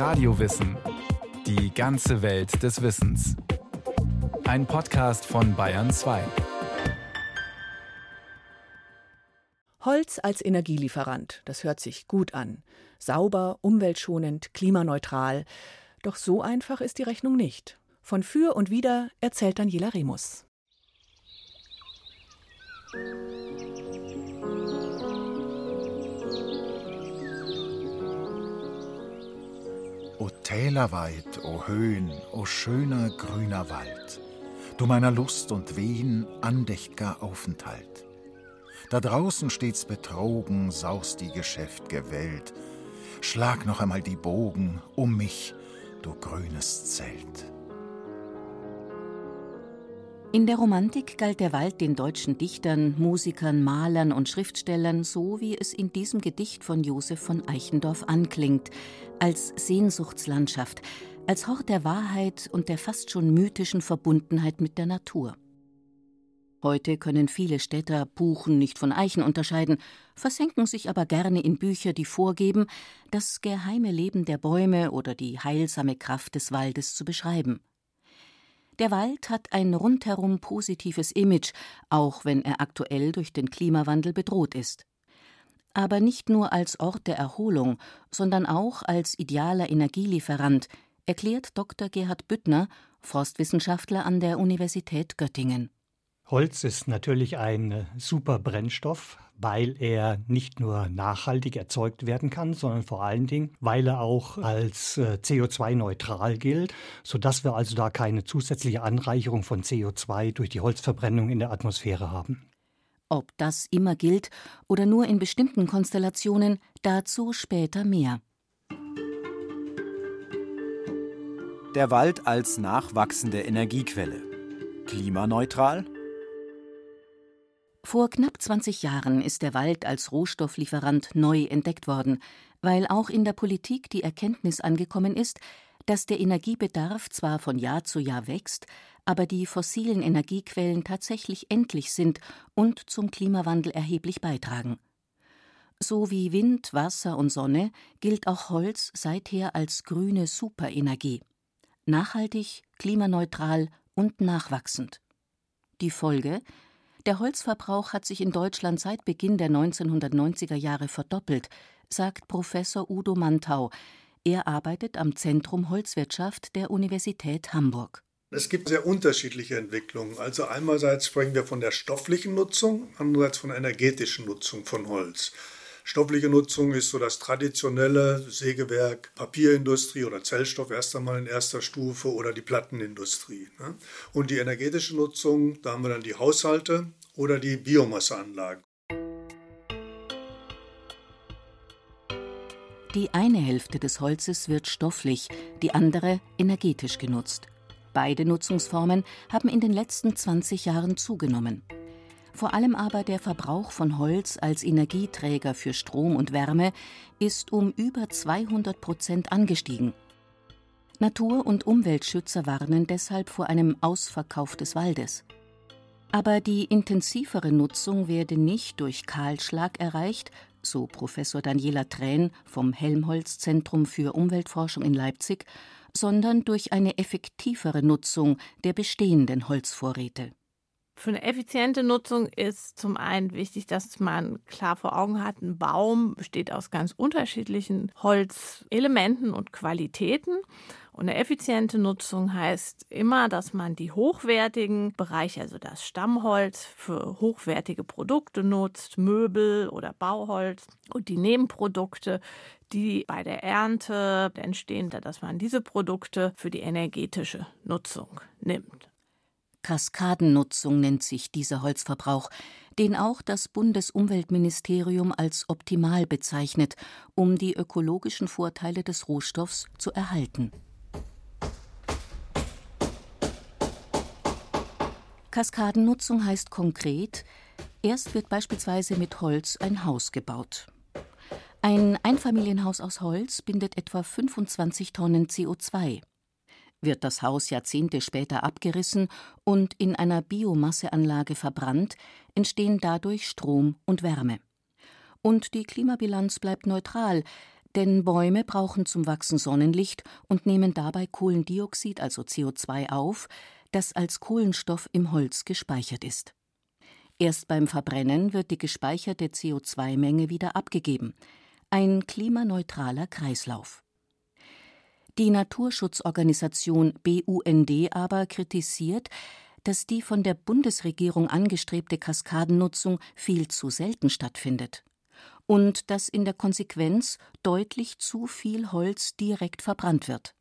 Radiowissen. Die ganze Welt des Wissens. Ein Podcast von Bayern 2. Holz als Energielieferant, das hört sich gut an. Sauber, umweltschonend, klimaneutral. Doch so einfach ist die Rechnung nicht. Von für und wider erzählt Daniela Remus. O Täler weit, o Höhen, o schöner grüner Wald, du meiner Lust und Wehen andächt'ger Aufenthalt. Da draußen stets betrogen saust die geschäft'ge Welt, schlag noch einmal die Bogen um mich, du grünes Zelt. In der Romantik galt der Wald den deutschen Dichtern, Musikern, Malern und Schriftstellern so, wie es in diesem Gedicht von Josef von Eichendorff anklingt, als Sehnsuchtslandschaft, als Hort der Wahrheit und der fast schon mythischen Verbundenheit mit der Natur. Heute können viele Städter Buchen nicht von Eichen unterscheiden, versenken sich aber gerne in Bücher, die vorgeben, das geheime Leben der Bäume oder die heilsame Kraft des Waldes zu beschreiben. Der Wald hat ein rundherum positives Image, auch wenn er aktuell durch den Klimawandel bedroht ist. Aber nicht nur als Ort der Erholung, sondern auch als idealer Energielieferant, erklärt Dr. Gerhard Büttner, Forstwissenschaftler an der Universität Göttingen. Holz ist natürlich ein super Brennstoff, weil er nicht nur nachhaltig erzeugt werden kann, sondern vor allen Dingen, weil er auch als äh, CO2-neutral gilt, sodass wir also da keine zusätzliche Anreicherung von CO2 durch die Holzverbrennung in der Atmosphäre haben. Ob das immer gilt oder nur in bestimmten Konstellationen, dazu später mehr. Der Wald als nachwachsende Energiequelle. Klimaneutral vor knapp 20 Jahren ist der Wald als Rohstofflieferant neu entdeckt worden, weil auch in der Politik die Erkenntnis angekommen ist, dass der Energiebedarf zwar von Jahr zu Jahr wächst, aber die fossilen Energiequellen tatsächlich endlich sind und zum Klimawandel erheblich beitragen. So wie Wind, Wasser und Sonne gilt auch Holz seither als grüne Superenergie. Nachhaltig, klimaneutral und nachwachsend. Die Folge der Holzverbrauch hat sich in Deutschland seit Beginn der 1990er Jahre verdoppelt, sagt Professor Udo Mantau. Er arbeitet am Zentrum Holzwirtschaft der Universität Hamburg. Es gibt sehr unterschiedliche Entwicklungen. Also einerseits sprechen wir von der stofflichen Nutzung, andererseits von energetischen Nutzung von Holz. Stoffliche Nutzung ist so das traditionelle Sägewerk, Papierindustrie oder Zellstoff erst einmal in erster Stufe oder die Plattenindustrie. Ne? Und die energetische Nutzung, da haben wir dann die Haushalte oder die Biomasseanlagen. Die eine Hälfte des Holzes wird stofflich, die andere energetisch genutzt. Beide Nutzungsformen haben in den letzten 20 Jahren zugenommen vor allem aber der Verbrauch von Holz als Energieträger für Strom und Wärme ist um über 200 Prozent angestiegen. Natur- und Umweltschützer warnen deshalb vor einem Ausverkauf des Waldes. Aber die intensivere Nutzung werde nicht durch Kahlschlag erreicht, so Professor Daniela Trähn vom Helmholtz-Zentrum für Umweltforschung in Leipzig, sondern durch eine effektivere Nutzung der bestehenden Holzvorräte. Für eine effiziente Nutzung ist zum einen wichtig, dass man klar vor Augen hat, ein Baum besteht aus ganz unterschiedlichen Holzelementen und Qualitäten. Und eine effiziente Nutzung heißt immer, dass man die hochwertigen Bereiche, also das Stammholz, für hochwertige Produkte nutzt, Möbel oder Bauholz und die Nebenprodukte, die bei der Ernte entstehen, dass man diese Produkte für die energetische Nutzung nimmt. Kaskadennutzung nennt sich dieser Holzverbrauch, den auch das Bundesumweltministerium als optimal bezeichnet, um die ökologischen Vorteile des Rohstoffs zu erhalten. Kaskadennutzung heißt konkret, erst wird beispielsweise mit Holz ein Haus gebaut. Ein Einfamilienhaus aus Holz bindet etwa 25 Tonnen CO2 wird das Haus Jahrzehnte später abgerissen und in einer Biomasseanlage verbrannt, entstehen dadurch Strom und Wärme. Und die Klimabilanz bleibt neutral, Denn Bäume brauchen zum Wachsen Sonnenlicht und nehmen dabei Kohlendioxid, also CO2, auf, das als Kohlenstoff im Holz gespeichert ist. Erst beim Verbrennen wird die gespeicherte CO2-Menge wieder abgegeben. Ein klimaneutraler Kreislauf. Die Naturschutzorganisation BUND aber kritisiert, dass die von der Bundesregierung angestrebte Kaskadennutzung viel zu selten stattfindet und dass in der Konsequenz deutlich zu viel Holz direkt verbrannt wird.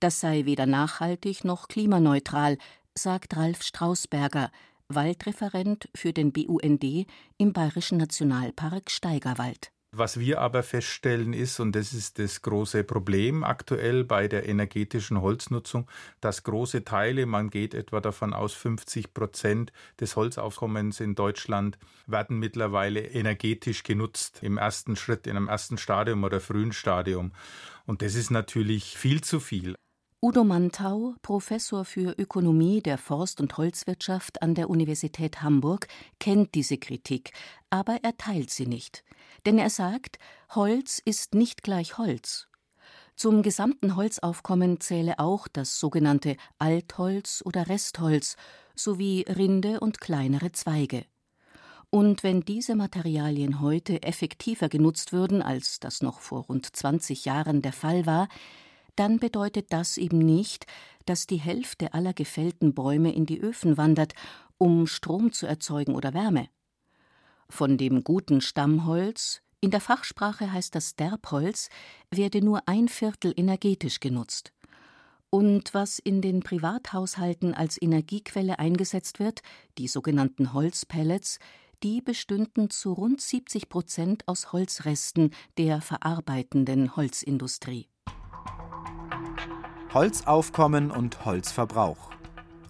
Das sei weder nachhaltig noch klimaneutral, sagt Ralf Strausberger, Waldreferent für den BUND im Bayerischen Nationalpark Steigerwald. Was wir aber feststellen ist, und das ist das große Problem aktuell bei der energetischen Holznutzung, dass große Teile, man geht etwa davon aus, 50 Prozent des Holzaufkommens in Deutschland werden mittlerweile energetisch genutzt, im ersten Schritt, in einem ersten Stadium oder frühen Stadium. Und das ist natürlich viel zu viel. Udo Mantau, Professor für Ökonomie der Forst- und Holzwirtschaft an der Universität Hamburg, kennt diese Kritik, aber er teilt sie nicht. Denn er sagt, Holz ist nicht gleich Holz. Zum gesamten Holzaufkommen zähle auch das sogenannte Altholz oder Restholz sowie Rinde und kleinere Zweige. Und wenn diese Materialien heute effektiver genutzt würden, als das noch vor rund 20 Jahren der Fall war, dann bedeutet das eben nicht, dass die Hälfte aller gefällten Bäume in die Öfen wandert, um Strom zu erzeugen oder Wärme. Von dem guten Stammholz, in der Fachsprache heißt das Derbholz, werde nur ein Viertel energetisch genutzt. Und was in den Privathaushalten als Energiequelle eingesetzt wird, die sogenannten Holzpellets, die bestünden zu rund 70 Prozent aus Holzresten der verarbeitenden Holzindustrie. Holzaufkommen und Holzverbrauch.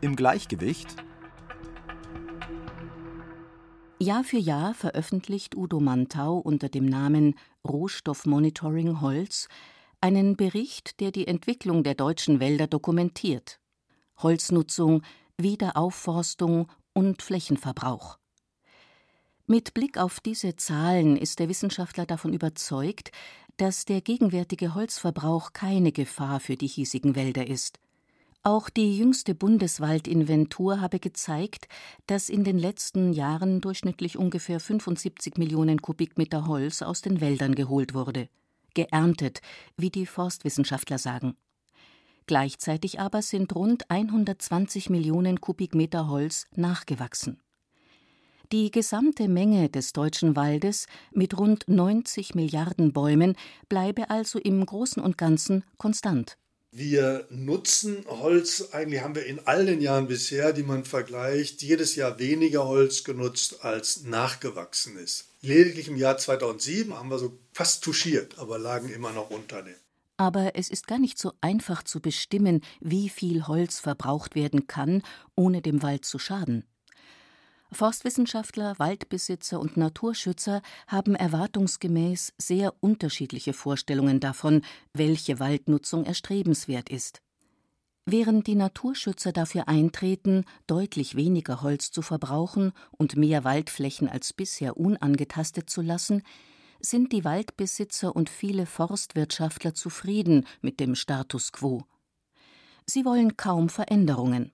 Im Gleichgewicht? Jahr für Jahr veröffentlicht Udo Mantau unter dem Namen Rohstoffmonitoring Holz einen Bericht, der die Entwicklung der deutschen Wälder dokumentiert. Holznutzung, Wiederaufforstung und Flächenverbrauch. Mit Blick auf diese Zahlen ist der Wissenschaftler davon überzeugt, dass der gegenwärtige Holzverbrauch keine Gefahr für die hiesigen Wälder ist. Auch die jüngste Bundeswaldinventur habe gezeigt, dass in den letzten Jahren durchschnittlich ungefähr 75 Millionen Kubikmeter Holz aus den Wäldern geholt wurde. Geerntet, wie die Forstwissenschaftler sagen. Gleichzeitig aber sind rund 120 Millionen Kubikmeter Holz nachgewachsen. Die gesamte Menge des deutschen Waldes mit rund 90 Milliarden Bäumen bleibe also im Großen und Ganzen konstant. Wir nutzen Holz, eigentlich haben wir in all den Jahren bisher, die man vergleicht, jedes Jahr weniger Holz genutzt, als nachgewachsen ist. Lediglich im Jahr 2007 haben wir so fast touchiert, aber lagen immer noch unter dem. Aber es ist gar nicht so einfach zu bestimmen, wie viel Holz verbraucht werden kann, ohne dem Wald zu schaden. Forstwissenschaftler, Waldbesitzer und Naturschützer haben erwartungsgemäß sehr unterschiedliche Vorstellungen davon, welche Waldnutzung erstrebenswert ist. Während die Naturschützer dafür eintreten, deutlich weniger Holz zu verbrauchen und mehr Waldflächen als bisher unangetastet zu lassen, sind die Waldbesitzer und viele Forstwirtschaftler zufrieden mit dem Status quo. Sie wollen kaum Veränderungen.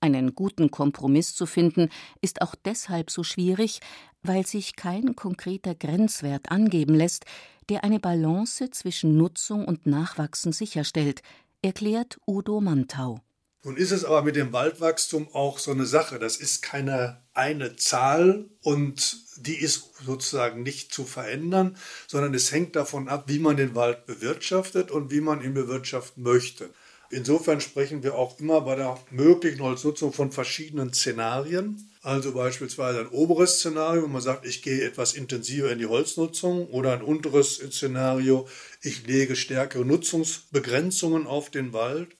Einen guten Kompromiss zu finden, ist auch deshalb so schwierig, weil sich kein konkreter Grenzwert angeben lässt, der eine Balance zwischen Nutzung und Nachwachsen sicherstellt, erklärt Udo Mantau. Nun ist es aber mit dem Waldwachstum auch so eine Sache. Das ist keine eine Zahl und die ist sozusagen nicht zu verändern, sondern es hängt davon ab, wie man den Wald bewirtschaftet und wie man ihn bewirtschaften möchte. Insofern sprechen wir auch immer bei der möglichen Holznutzung von verschiedenen Szenarien. Also beispielsweise ein oberes Szenario, man sagt, ich gehe etwas intensiver in die Holznutzung oder ein unteres Szenario, ich lege stärkere Nutzungsbegrenzungen auf den Wald.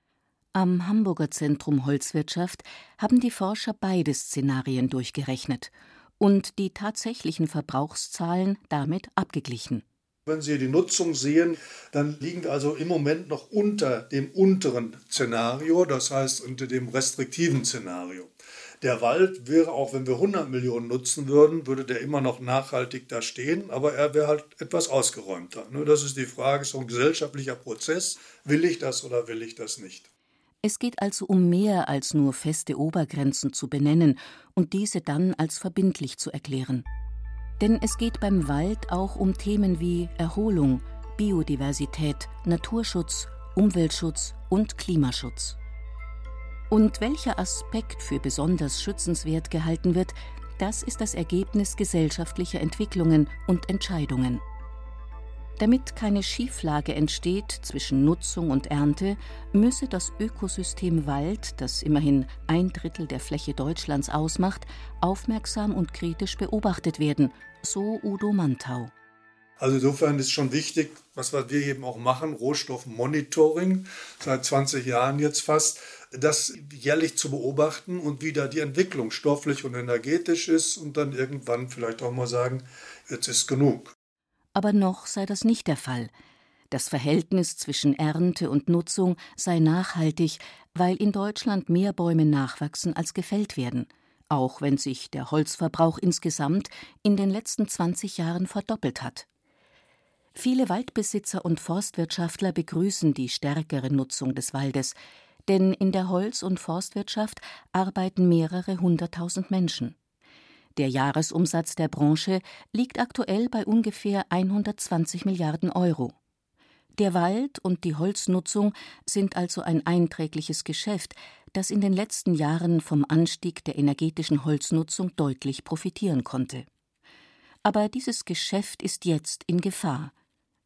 Am Hamburger Zentrum Holzwirtschaft haben die Forscher beide Szenarien durchgerechnet und die tatsächlichen Verbrauchszahlen damit abgeglichen. Wenn Sie die Nutzung sehen, dann liegen wir also im Moment noch unter dem unteren Szenario, das heißt unter dem restriktiven Szenario. Der Wald wäre, auch wenn wir 100 Millionen nutzen würden, würde der immer noch nachhaltig da stehen, aber er wäre halt etwas ausgeräumter. Das ist die Frage, so ein gesellschaftlicher Prozess. Will ich das oder will ich das nicht? Es geht also um mehr als nur feste Obergrenzen zu benennen und diese dann als verbindlich zu erklären. Denn es geht beim Wald auch um Themen wie Erholung, Biodiversität, Naturschutz, Umweltschutz und Klimaschutz. Und welcher Aspekt für besonders schützenswert gehalten wird, das ist das Ergebnis gesellschaftlicher Entwicklungen und Entscheidungen. Damit keine Schieflage entsteht zwischen Nutzung und Ernte, müsse das Ökosystem Wald, das immerhin ein Drittel der Fläche Deutschlands ausmacht, aufmerksam und kritisch beobachtet werden, so Udo Mantau. Also insofern ist schon wichtig, was wir eben auch machen, Rohstoffmonitoring, seit 20 Jahren jetzt fast, das jährlich zu beobachten und wie da die Entwicklung stofflich und energetisch ist und dann irgendwann vielleicht auch mal sagen, jetzt ist genug. Aber noch sei das nicht der Fall. Das Verhältnis zwischen Ernte und Nutzung sei nachhaltig, weil in Deutschland mehr Bäume nachwachsen als gefällt werden, auch wenn sich der Holzverbrauch insgesamt in den letzten 20 Jahren verdoppelt hat. Viele Waldbesitzer und Forstwirtschaftler begrüßen die stärkere Nutzung des Waldes, denn in der Holz- und Forstwirtschaft arbeiten mehrere hunderttausend Menschen. Der Jahresumsatz der Branche liegt aktuell bei ungefähr 120 Milliarden Euro. Der Wald und die Holznutzung sind also ein einträgliches Geschäft, das in den letzten Jahren vom Anstieg der energetischen Holznutzung deutlich profitieren konnte. Aber dieses Geschäft ist jetzt in Gefahr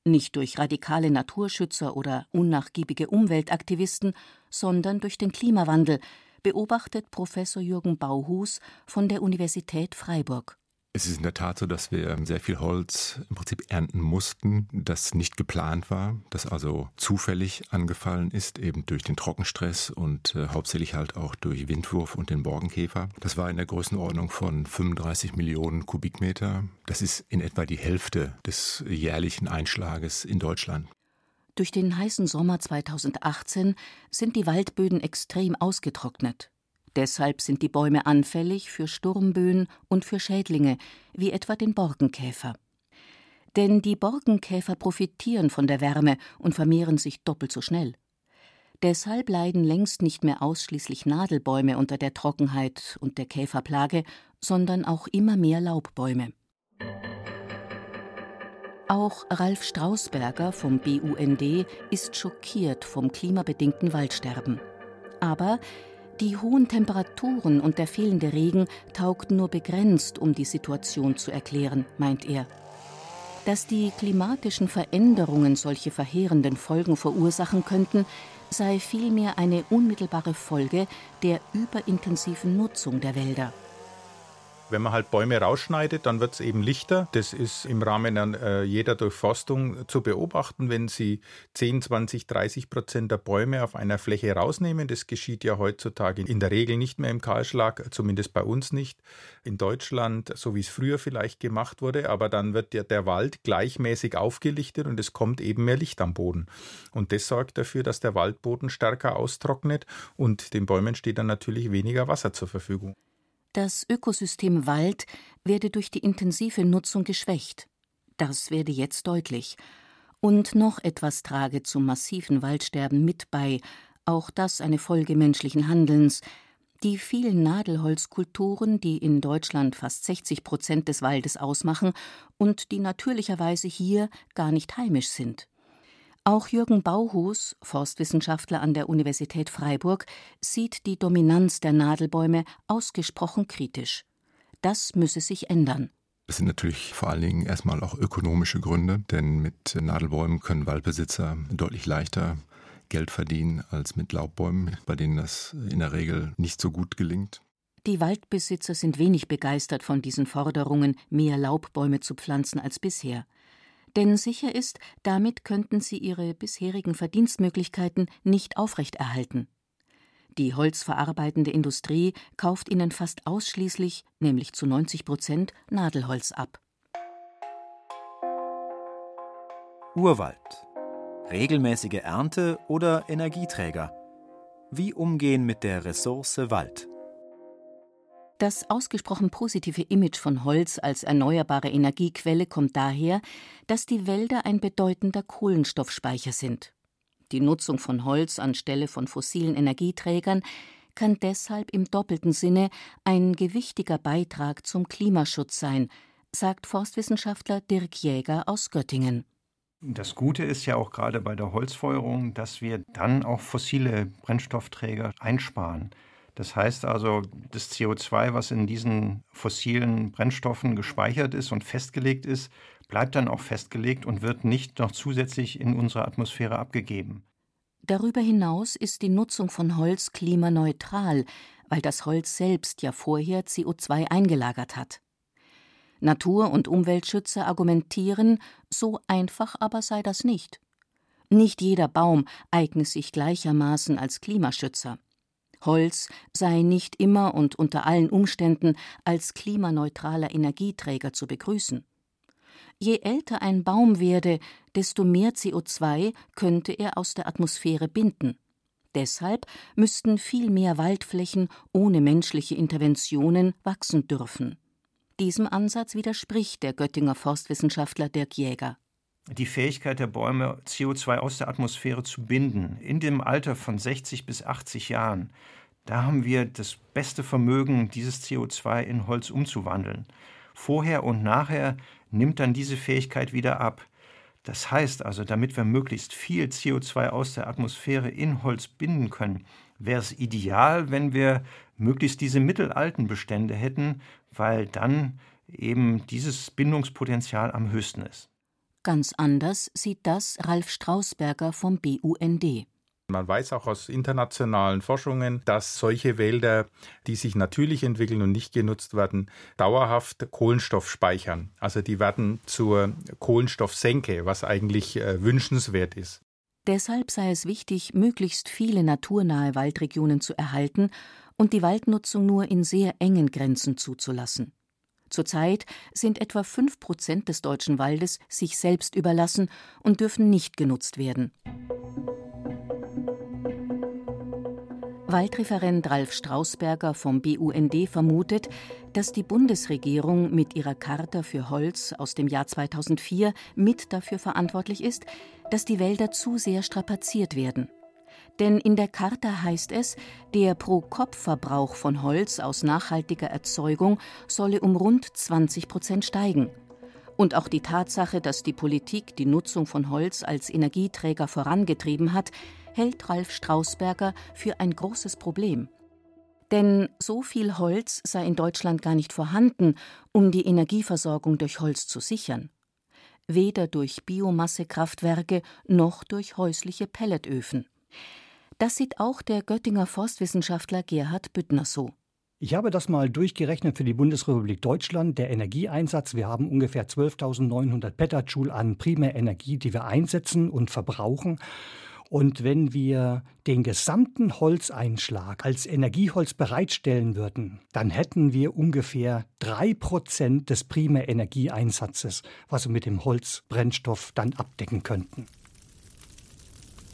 nicht durch radikale Naturschützer oder unnachgiebige Umweltaktivisten, sondern durch den Klimawandel, beobachtet Professor Jürgen Bauhus von der Universität Freiburg. Es ist in der Tat so, dass wir sehr viel Holz im Prinzip ernten mussten, das nicht geplant war, das also zufällig angefallen ist, eben durch den Trockenstress und äh, hauptsächlich halt auch durch Windwurf und den Borkenkäfer. Das war in der Größenordnung von 35 Millionen Kubikmeter. Das ist in etwa die Hälfte des jährlichen Einschlages in Deutschland. Durch den heißen Sommer 2018 sind die Waldböden extrem ausgetrocknet. Deshalb sind die Bäume anfällig für Sturmböen und für Schädlinge, wie etwa den Borkenkäfer. Denn die Borkenkäfer profitieren von der Wärme und vermehren sich doppelt so schnell. Deshalb leiden längst nicht mehr ausschließlich Nadelbäume unter der Trockenheit und der Käferplage, sondern auch immer mehr Laubbäume. Auch Ralf Strausberger vom BUND ist schockiert vom klimabedingten Waldsterben. Aber die hohen Temperaturen und der fehlende Regen taugten nur begrenzt, um die Situation zu erklären, meint er. Dass die klimatischen Veränderungen solche verheerenden Folgen verursachen könnten, sei vielmehr eine unmittelbare Folge der überintensiven Nutzung der Wälder. Wenn man halt Bäume rausschneidet, dann wird es eben lichter. Das ist im Rahmen äh, jeder Durchforstung zu beobachten, wenn Sie 10, 20, 30 Prozent der Bäume auf einer Fläche rausnehmen. Das geschieht ja heutzutage in der Regel nicht mehr im Kahlschlag, zumindest bei uns nicht. In Deutschland, so wie es früher vielleicht gemacht wurde, aber dann wird der, der Wald gleichmäßig aufgelichtet und es kommt eben mehr Licht am Boden. Und das sorgt dafür, dass der Waldboden stärker austrocknet und den Bäumen steht dann natürlich weniger Wasser zur Verfügung. Das Ökosystem Wald werde durch die intensive Nutzung geschwächt. Das werde jetzt deutlich. Und noch etwas trage zum massiven Waldsterben mit bei, auch das eine Folge menschlichen Handelns. Die vielen Nadelholzkulturen, die in Deutschland fast 60 Prozent des Waldes ausmachen und die natürlicherweise hier gar nicht heimisch sind. Auch Jürgen Bauhus, Forstwissenschaftler an der Universität Freiburg, sieht die Dominanz der Nadelbäume ausgesprochen kritisch. Das müsse sich ändern. Es sind natürlich vor allen Dingen erstmal auch ökonomische Gründe, denn mit Nadelbäumen können Waldbesitzer deutlich leichter Geld verdienen als mit Laubbäumen, bei denen das in der Regel nicht so gut gelingt. Die Waldbesitzer sind wenig begeistert von diesen Forderungen, mehr Laubbäume zu pflanzen als bisher. Denn sicher ist, damit könnten sie ihre bisherigen Verdienstmöglichkeiten nicht aufrechterhalten. Die holzverarbeitende Industrie kauft ihnen fast ausschließlich, nämlich zu 90 Prozent, Nadelholz ab. Urwald. Regelmäßige Ernte oder Energieträger. Wie umgehen mit der Ressource Wald? Das ausgesprochen positive Image von Holz als erneuerbare Energiequelle kommt daher, dass die Wälder ein bedeutender Kohlenstoffspeicher sind. Die Nutzung von Holz anstelle von fossilen Energieträgern kann deshalb im doppelten Sinne ein gewichtiger Beitrag zum Klimaschutz sein, sagt Forstwissenschaftler Dirk Jäger aus Göttingen. Das Gute ist ja auch gerade bei der Holzfeuerung, dass wir dann auch fossile Brennstoffträger einsparen. Das heißt also, das CO2, was in diesen fossilen Brennstoffen gespeichert ist und festgelegt ist, bleibt dann auch festgelegt und wird nicht noch zusätzlich in unsere Atmosphäre abgegeben. Darüber hinaus ist die Nutzung von Holz klimaneutral, weil das Holz selbst ja vorher CO2 eingelagert hat. Natur- und Umweltschützer argumentieren, so einfach aber sei das nicht. Nicht jeder Baum eigne sich gleichermaßen als Klimaschützer. Holz sei nicht immer und unter allen Umständen als klimaneutraler Energieträger zu begrüßen. Je älter ein Baum werde, desto mehr CO2 könnte er aus der Atmosphäre binden. Deshalb müssten viel mehr Waldflächen ohne menschliche Interventionen wachsen dürfen. Diesem Ansatz widerspricht der Göttinger Forstwissenschaftler Dirk Jäger. Die Fähigkeit der Bäume, CO2 aus der Atmosphäre zu binden, in dem Alter von 60 bis 80 Jahren, da haben wir das beste Vermögen, dieses CO2 in Holz umzuwandeln. Vorher und nachher nimmt dann diese Fähigkeit wieder ab. Das heißt also, damit wir möglichst viel CO2 aus der Atmosphäre in Holz binden können, wäre es ideal, wenn wir möglichst diese mittelalten Bestände hätten, weil dann eben dieses Bindungspotenzial am höchsten ist. Ganz anders sieht das Ralf Strausberger vom BUND. Man weiß auch aus internationalen Forschungen, dass solche Wälder, die sich natürlich entwickeln und nicht genutzt werden, dauerhaft Kohlenstoff speichern. Also die werden zur Kohlenstoffsenke, was eigentlich äh, wünschenswert ist. Deshalb sei es wichtig, möglichst viele naturnahe Waldregionen zu erhalten und die Waldnutzung nur in sehr engen Grenzen zuzulassen. Zurzeit sind etwa fünf Prozent des deutschen Waldes sich selbst überlassen und dürfen nicht genutzt werden. Waldreferent Ralf Strausberger vom BUND vermutet, dass die Bundesregierung mit ihrer Charta für Holz aus dem Jahr 2004 mit dafür verantwortlich ist, dass die Wälder zu sehr strapaziert werden. Denn in der Charta heißt es, der Pro-Kopf-Verbrauch von Holz aus nachhaltiger Erzeugung solle um rund 20 Prozent steigen. Und auch die Tatsache, dass die Politik die Nutzung von Holz als Energieträger vorangetrieben hat, hält Ralf Strausberger für ein großes Problem. Denn so viel Holz sei in Deutschland gar nicht vorhanden, um die Energieversorgung durch Holz zu sichern. Weder durch Biomassekraftwerke noch durch häusliche Pelletöfen. Das sieht auch der Göttinger Forstwissenschaftler Gerhard Büttner so. Ich habe das mal durchgerechnet für die Bundesrepublik Deutschland. Der Energieeinsatz, wir haben ungefähr 12.900 Petajoule an Primärenergie, die wir einsetzen und verbrauchen. Und wenn wir den gesamten Holzeinschlag als Energieholz bereitstellen würden, dann hätten wir ungefähr drei Prozent des Primärenergieeinsatzes, was wir mit dem Holzbrennstoff dann abdecken könnten.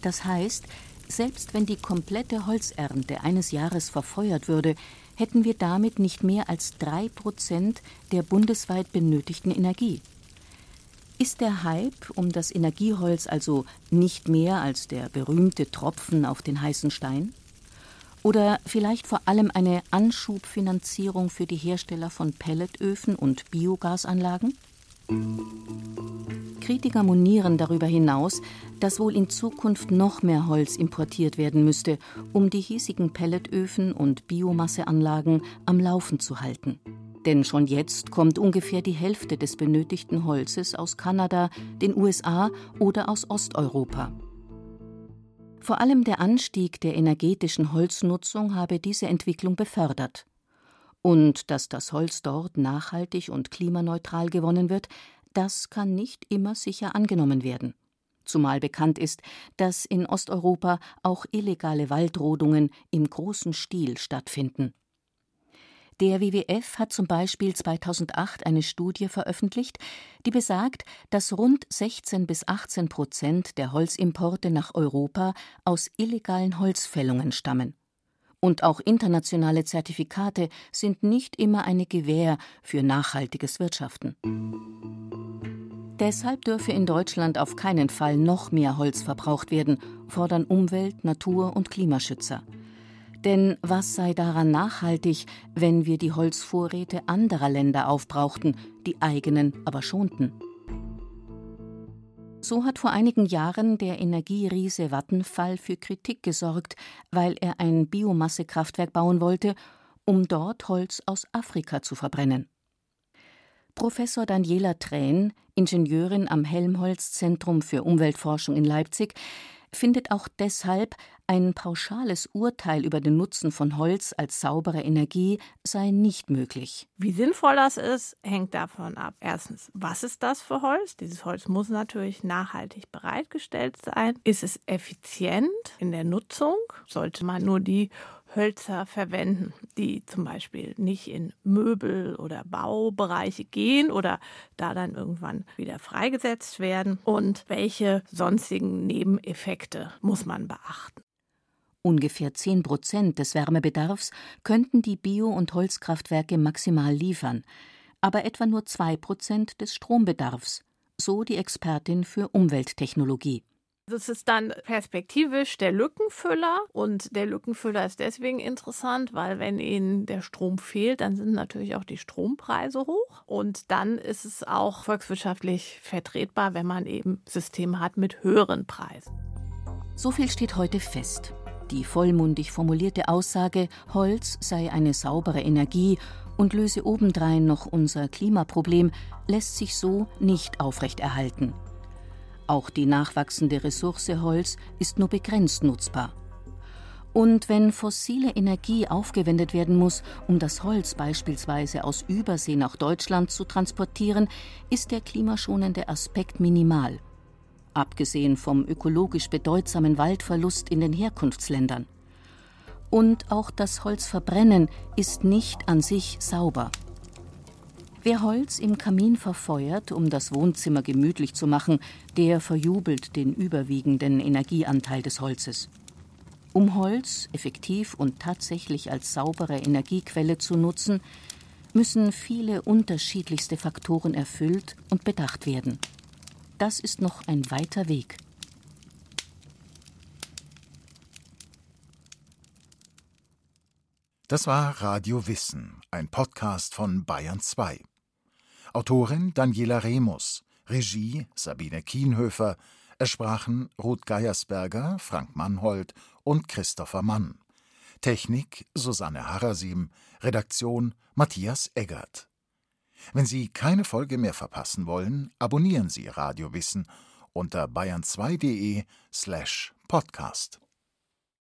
Das heißt, selbst wenn die komplette Holzernte eines Jahres verfeuert würde, hätten wir damit nicht mehr als drei Prozent der bundesweit benötigten Energie. Ist der Hype um das Energieholz also nicht mehr als der berühmte Tropfen auf den heißen Stein? Oder vielleicht vor allem eine Anschubfinanzierung für die Hersteller von Pelletöfen und Biogasanlagen? Kritiker monieren darüber hinaus, dass wohl in Zukunft noch mehr Holz importiert werden müsste, um die hiesigen Pelletöfen und Biomasseanlagen am Laufen zu halten. Denn schon jetzt kommt ungefähr die Hälfte des benötigten Holzes aus Kanada, den USA oder aus Osteuropa. Vor allem der Anstieg der energetischen Holznutzung habe diese Entwicklung befördert. Und dass das Holz dort nachhaltig und klimaneutral gewonnen wird, das kann nicht immer sicher angenommen werden. Zumal bekannt ist, dass in Osteuropa auch illegale Waldrodungen im großen Stil stattfinden. Der WWF hat zum Beispiel 2008 eine Studie veröffentlicht, die besagt, dass rund 16 bis 18 Prozent der Holzimporte nach Europa aus illegalen Holzfällungen stammen. Und auch internationale Zertifikate sind nicht immer eine Gewähr für nachhaltiges Wirtschaften. Deshalb dürfe in Deutschland auf keinen Fall noch mehr Holz verbraucht werden, fordern Umwelt-, Natur- und Klimaschützer. Denn was sei daran nachhaltig, wenn wir die Holzvorräte anderer Länder aufbrauchten, die eigenen aber schonten? So hat vor einigen Jahren der Energieriese Vattenfall für Kritik gesorgt, weil er ein Biomassekraftwerk bauen wollte, um dort Holz aus Afrika zu verbrennen. Professor Daniela Trähn, Ingenieurin am Helmholtz Zentrum für Umweltforschung in Leipzig, findet auch deshalb, ein pauschales Urteil über den Nutzen von Holz als saubere Energie sei nicht möglich. Wie sinnvoll das ist, hängt davon ab. Erstens, was ist das für Holz? Dieses Holz muss natürlich nachhaltig bereitgestellt sein. Ist es effizient in der Nutzung? Sollte man nur die Hölzer verwenden, die zum Beispiel nicht in Möbel- oder Baubereiche gehen oder da dann irgendwann wieder freigesetzt werden und welche sonstigen Nebeneffekte muss man beachten. Ungefähr 10 Prozent des Wärmebedarfs könnten die Bio- und Holzkraftwerke maximal liefern, aber etwa nur 2 Prozent des Strombedarfs, so die Expertin für Umwelttechnologie. Das ist dann perspektivisch der Lückenfüller und der Lückenfüller ist deswegen interessant, weil wenn ihnen der Strom fehlt, dann sind natürlich auch die Strompreise hoch und dann ist es auch volkswirtschaftlich vertretbar, wenn man eben Systeme hat mit höheren Preisen. So viel steht heute fest. Die vollmundig formulierte Aussage, Holz sei eine saubere Energie und löse obendrein noch unser Klimaproblem, lässt sich so nicht aufrechterhalten. Auch die nachwachsende Ressource Holz ist nur begrenzt nutzbar. Und wenn fossile Energie aufgewendet werden muss, um das Holz beispielsweise aus Übersee nach Deutschland zu transportieren, ist der klimaschonende Aspekt minimal. Abgesehen vom ökologisch bedeutsamen Waldverlust in den Herkunftsländern. Und auch das Holzverbrennen ist nicht an sich sauber. Wer Holz im Kamin verfeuert, um das Wohnzimmer gemütlich zu machen, der verjubelt den überwiegenden Energieanteil des Holzes. Um Holz effektiv und tatsächlich als saubere Energiequelle zu nutzen, müssen viele unterschiedlichste Faktoren erfüllt und bedacht werden. Das ist noch ein weiter Weg. Das war Radio Wissen, ein Podcast von Bayern 2. Autorin Daniela Remus, Regie Sabine Kienhöfer, es sprachen Ruth Geiersberger, Frank Mannhold und Christopher Mann. Technik Susanne Harasim, Redaktion Matthias Eggert. Wenn Sie keine Folge mehr verpassen wollen, abonnieren Sie Radio Wissen unter bayern2.de slash podcast.